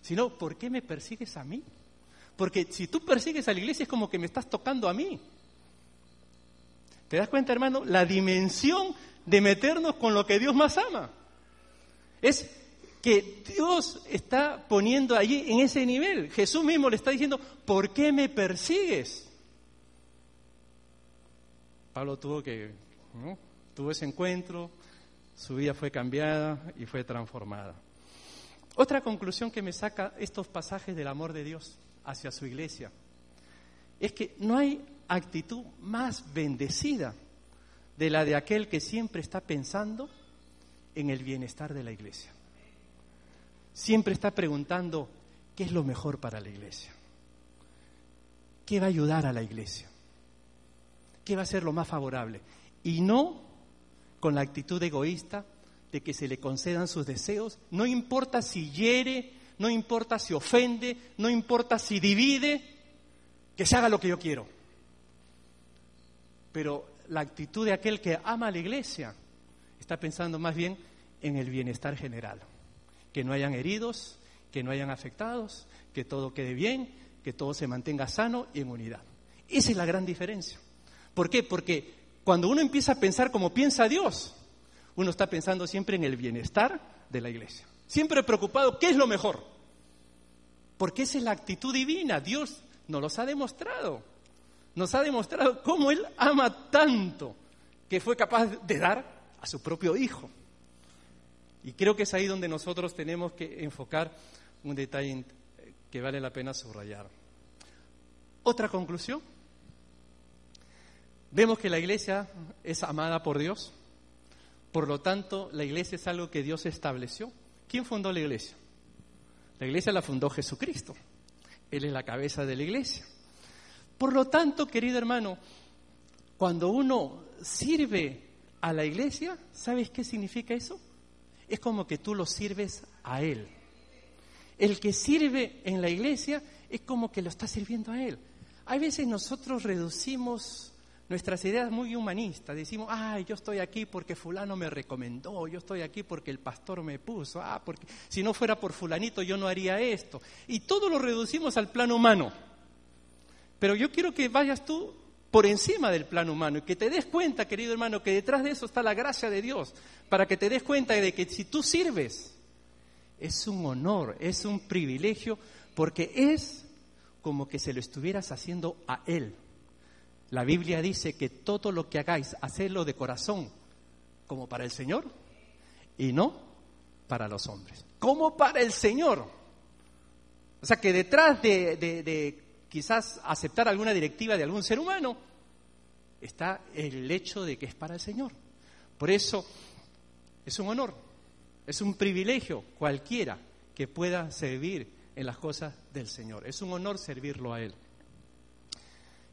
Sino, ¿por qué me persigues a mí? Porque si tú persigues a la iglesia es como que me estás tocando a mí. ¿Te das cuenta, hermano? La dimensión de meternos con lo que Dios más ama. Es que Dios está poniendo allí en ese nivel. Jesús mismo le está diciendo, ¿por qué me persigues? Pablo tuvo que, tuvo ese encuentro, su vida fue cambiada y fue transformada. Otra conclusión que me saca estos pasajes del amor de Dios hacia su iglesia es que no hay actitud más bendecida de la de aquel que siempre está pensando en el bienestar de la iglesia. Siempre está preguntando qué es lo mejor para la iglesia, qué va a ayudar a la iglesia, qué va a ser lo más favorable. Y no con la actitud egoísta de que se le concedan sus deseos, no importa si hiere, no importa si ofende, no importa si divide, que se haga lo que yo quiero. Pero la actitud de aquel que ama a la iglesia está pensando más bien en el bienestar general. Que no hayan heridos, que no hayan afectados, que todo quede bien, que todo se mantenga sano y en unidad. Esa es la gran diferencia. ¿Por qué? Porque cuando uno empieza a pensar como piensa Dios, uno está pensando siempre en el bienestar de la iglesia. Siempre preocupado, ¿qué es lo mejor? Porque esa es la actitud divina. Dios nos los ha demostrado. Nos ha demostrado cómo Él ama tanto que fue capaz de dar a su propio Hijo. Y creo que es ahí donde nosotros tenemos que enfocar un detalle que vale la pena subrayar. Otra conclusión. Vemos que la iglesia es amada por Dios. Por lo tanto, la iglesia es algo que Dios estableció. ¿Quién fundó la iglesia? La iglesia la fundó Jesucristo. Él es la cabeza de la iglesia. Por lo tanto, querido hermano, cuando uno sirve a la iglesia, ¿sabes qué significa eso? Es como que tú lo sirves a Él. El que sirve en la iglesia es como que lo está sirviendo a Él. Hay veces nosotros reducimos nuestras ideas muy humanistas. Decimos, ay, yo estoy aquí porque fulano me recomendó, yo estoy aquí porque el pastor me puso, ah, porque si no fuera por fulanito yo no haría esto. Y todo lo reducimos al plano humano. Pero yo quiero que vayas tú por encima del plano humano y que te des cuenta, querido hermano, que detrás de eso está la gracia de Dios, para que te des cuenta de que si tú sirves, es un honor, es un privilegio, porque es como que se lo estuvieras haciendo a Él. La Biblia dice que todo lo que hagáis, hacedlo de corazón, como para el Señor, y no para los hombres, como para el Señor. O sea que detrás de, de quizás aceptar alguna directiva de algún ser humano, está el hecho de que es para el Señor. Por eso es un honor, es un privilegio cualquiera que pueda servir en las cosas del Señor. Es un honor servirlo a Él.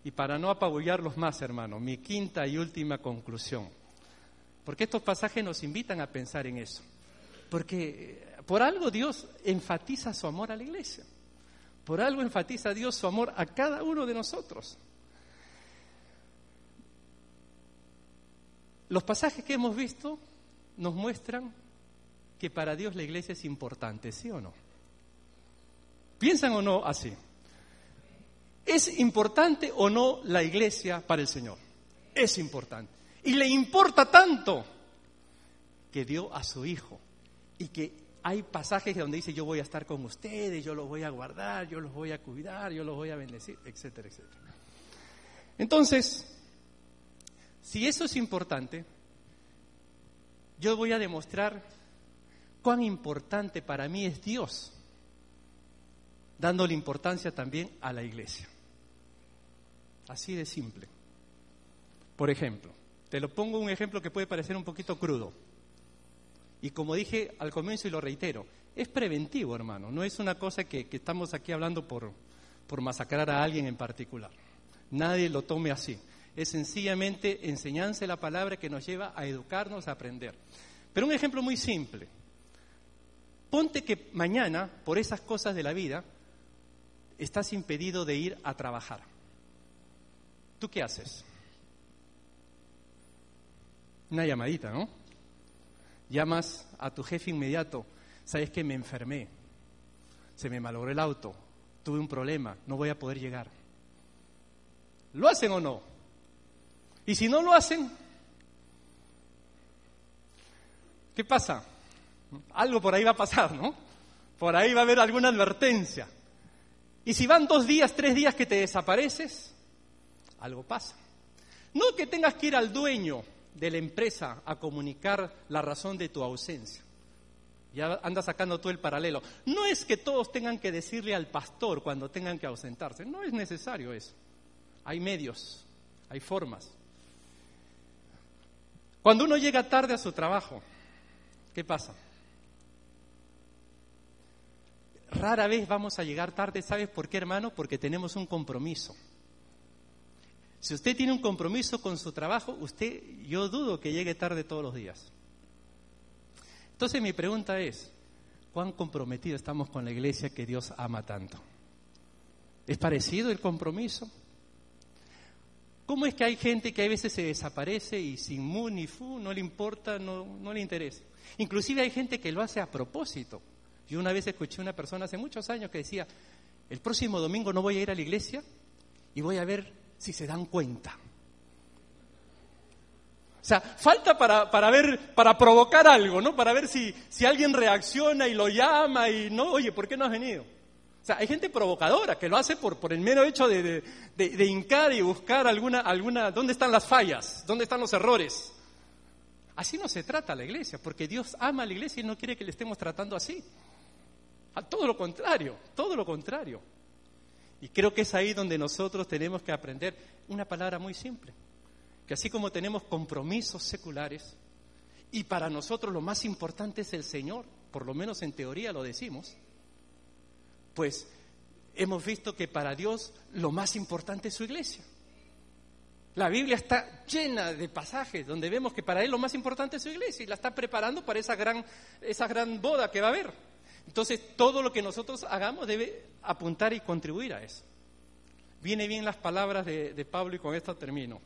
Y para no apabullarlos más, hermanos, mi quinta y última conclusión. Porque estos pasajes nos invitan a pensar en eso. Porque eh, por algo Dios enfatiza su amor a la iglesia. Por algo enfatiza Dios su amor a cada uno de nosotros. Los pasajes que hemos visto nos muestran que para Dios la iglesia es importante, ¿sí o no? ¿Piensan o no así? ¿Es importante o no la iglesia para el Señor? Es importante. Y le importa tanto que dio a su Hijo. Y que hay pasajes donde dice, yo voy a estar con ustedes, yo los voy a guardar, yo los voy a cuidar, yo los voy a bendecir, etcétera, etcétera. Entonces, si eso es importante, yo voy a demostrar cuán importante para mí es Dios, dándole importancia también a la iglesia. Así de simple. Por ejemplo, te lo pongo un ejemplo que puede parecer un poquito crudo. Y como dije al comienzo y lo reitero, es preventivo, hermano. No es una cosa que, estamos aquí hablando por, por masacrar a alguien en particular. Nadie lo tome así. Es sencillamente enseñanza de la palabra que nos lleva a educarnos, a aprender. Pero un ejemplo muy simple. Ponte que mañana, por esas cosas de la vida, estás impedido de ir a trabajar. ¿Tú qué haces? Una llamadita, ¿no? Llamas a tu jefe inmediato. Sabes que me enfermé, se me malogró el auto, tuve un problema, no voy a poder llegar. ¿Lo hacen o no? Y si no lo hacen, ¿qué pasa? Algo por ahí va a pasar, ¿no? Por ahí va a haber alguna advertencia. Y si van dos días, tres días que te desapareces, algo pasa. No que tengas que ir al dueño de la empresa a comunicar la razón de tu ausencia. Ya anda sacando tú el paralelo. No es que todos tengan que decirle al pastor cuando tengan que ausentarse. No es necesario eso. Hay medios, hay formas. Cuando uno llega tarde a su trabajo, ¿qué pasa? Rara vez vamos a llegar tarde, ¿sabes por qué, hermano? Porque tenemos un compromiso. Si usted tiene un compromiso con su trabajo, usted, yo dudo que llegue tarde todos los días. Entonces mi pregunta es, ¿cuán comprometido estamos con la iglesia que Dios ama tanto? ¿Es parecido el compromiso? ¿Cómo es que hay gente que a veces se desaparece y sin mu ni fu, no le importa, no, no le interesa? Inclusive hay gente que lo hace a propósito. Yo una vez escuché a una persona hace muchos años que decía, el próximo domingo no voy a ir a la iglesia y voy a ver si se dan cuenta. O sea, falta para, para ver, para provocar algo, ¿no? Para ver si, si alguien reacciona y lo llama y no, oye, ¿por qué no has venido? O sea, hay gente provocadora que lo hace por, por el mero hecho de, de, de, hincar y buscar alguna, alguna, ¿dónde están las fallas? ¿Dónde están los errores? Así no se trata la iglesia, porque Dios ama a la iglesia y no quiere que le estemos tratando así. A todo lo contrario, todo lo contrario. Y creo que es ahí donde nosotros tenemos que aprender una palabra muy simple, que así como tenemos compromisos seculares, y para nosotros lo más importante es el Señor, por lo menos en teoría lo decimos, pues hemos visto que para Dios lo más importante es su iglesia. La Biblia está llena de pasajes donde vemos que para Él lo más importante es su iglesia y la está preparando para esa gran, esa gran boda que va a haber. Entonces, todo lo que nosotros hagamos debe apuntar y contribuir a eso. Viene bien las palabras de, Pablo y con esto termino.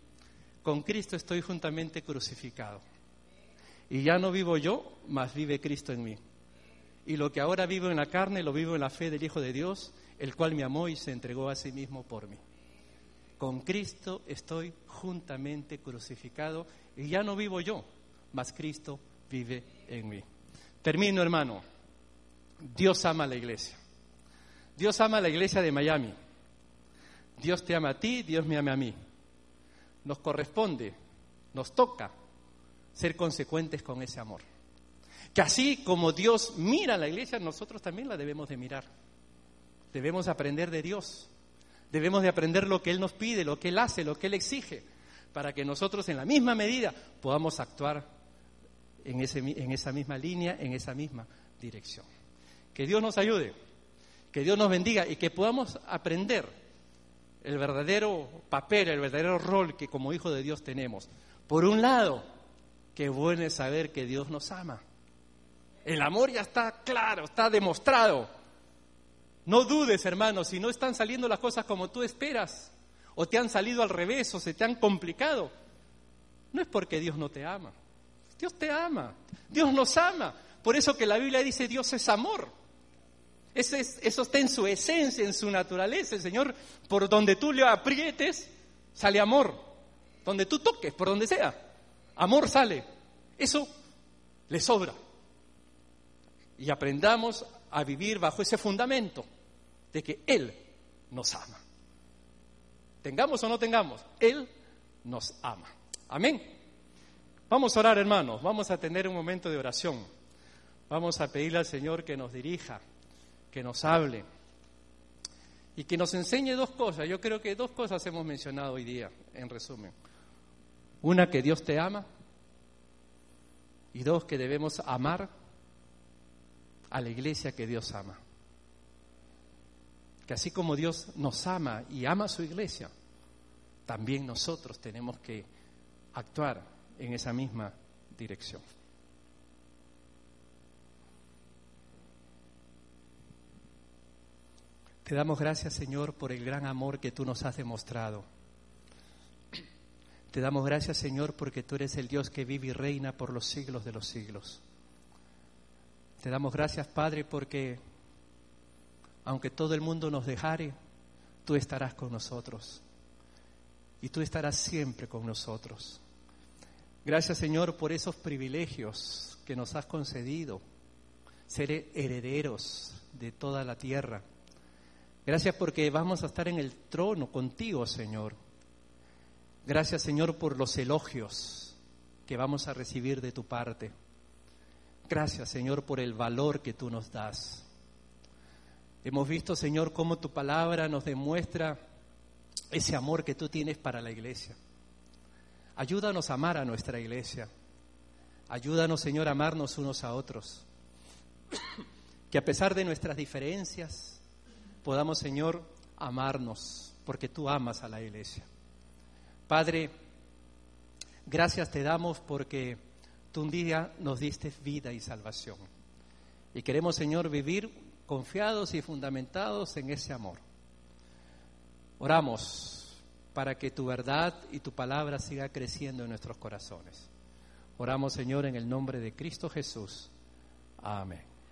Con Cristo estoy juntamente crucificado. Y ya no vivo yo, mas vive Cristo en mí. Y lo que ahora vivo en la carne, lo vivo en la fe del Hijo de Dios, el cual me amó y se entregó a sí mismo por mí. Con Cristo estoy juntamente crucificado y ya no vivo yo, mas Cristo vive en mí. Termino, hermano. Dios ama a la iglesia. Dios ama a la iglesia de Miami. Dios te ama a ti, Dios me ama a mí. Nos corresponde, nos toca ser consecuentes con ese amor. Que así como Dios mira a la iglesia, nosotros también la debemos de mirar. Debemos aprender de Dios. Debemos de aprender lo que Él nos pide, lo que Él hace, lo que Él exige, para que nosotros en la misma medida podamos actuar en, en esa misma línea, en esa misma dirección. Que Dios nos ayude, que Dios nos bendiga y que podamos aprender el verdadero papel, el verdadero rol que como hijo de Dios tenemos. Por un lado, qué bueno es saber que Dios nos ama. El amor ya está claro, está demostrado. No dudes, hermano, si no están saliendo las cosas como tú esperas, o te han salido al revés, o se te han complicado, no es porque Dios no te ama. Dios te ama, Dios nos ama. Por eso que la Biblia dice Dios es amor. Eso, eso está en su esencia, en su naturaleza. El Señor, por donde tú le aprietes, sale amor. Donde tú toques, por donde sea, amor sale. Eso le sobra. Y aprendamos a vivir bajo ese fundamento de que Él nos ama. Tengamos o no tengamos, Él nos ama. Amén. Vamos a orar, hermanos, vamos a tener un momento de oración. Vamos a pedirle al Señor que nos dirija, que nos hable y que nos enseñe dos cosas. Yo creo que dos cosas hemos mencionado hoy día, en resumen. Una, que Dios te ama. Y dos, que debemos amar a la iglesia que Dios ama que así como Dios nos ama y ama a su iglesia, también nosotros tenemos que actuar en esa misma dirección. Te damos gracias, Señor, por el gran amor que tú nos has demostrado. Te damos gracias, Señor, porque tú eres el Dios que vive y reina por los siglos de los siglos. Te damos gracias, Padre, porque aunque todo el mundo nos dejare, tú estarás con nosotros. Y tú estarás siempre con nosotros. Gracias Señor por esos privilegios que nos has concedido, ser herederos de toda la tierra. Gracias porque vamos a estar en el trono contigo, Señor. Gracias, Señor, por los elogios que vamos a recibir de tu parte. Gracias, Señor, por el valor que tú nos das. Hemos visto, Señor, cómo tu palabra nos demuestra ese amor que tú tienes para la iglesia. Ayúdanos a amar a nuestra iglesia. Ayúdanos, Señor, a amarnos unos a otros. Que a pesar de nuestras diferencias, podamos, Señor, amarnos, porque tú amas a la iglesia. Padre, gracias te damos porque tú un día nos diste vida y salvación. Y queremos, Señor, vivir confiados y fundamentados en ese amor. Oramos para que tu verdad y tu palabra siga creciendo en nuestros corazones. Oramos, Señor, en el nombre de Cristo Jesús. Amén.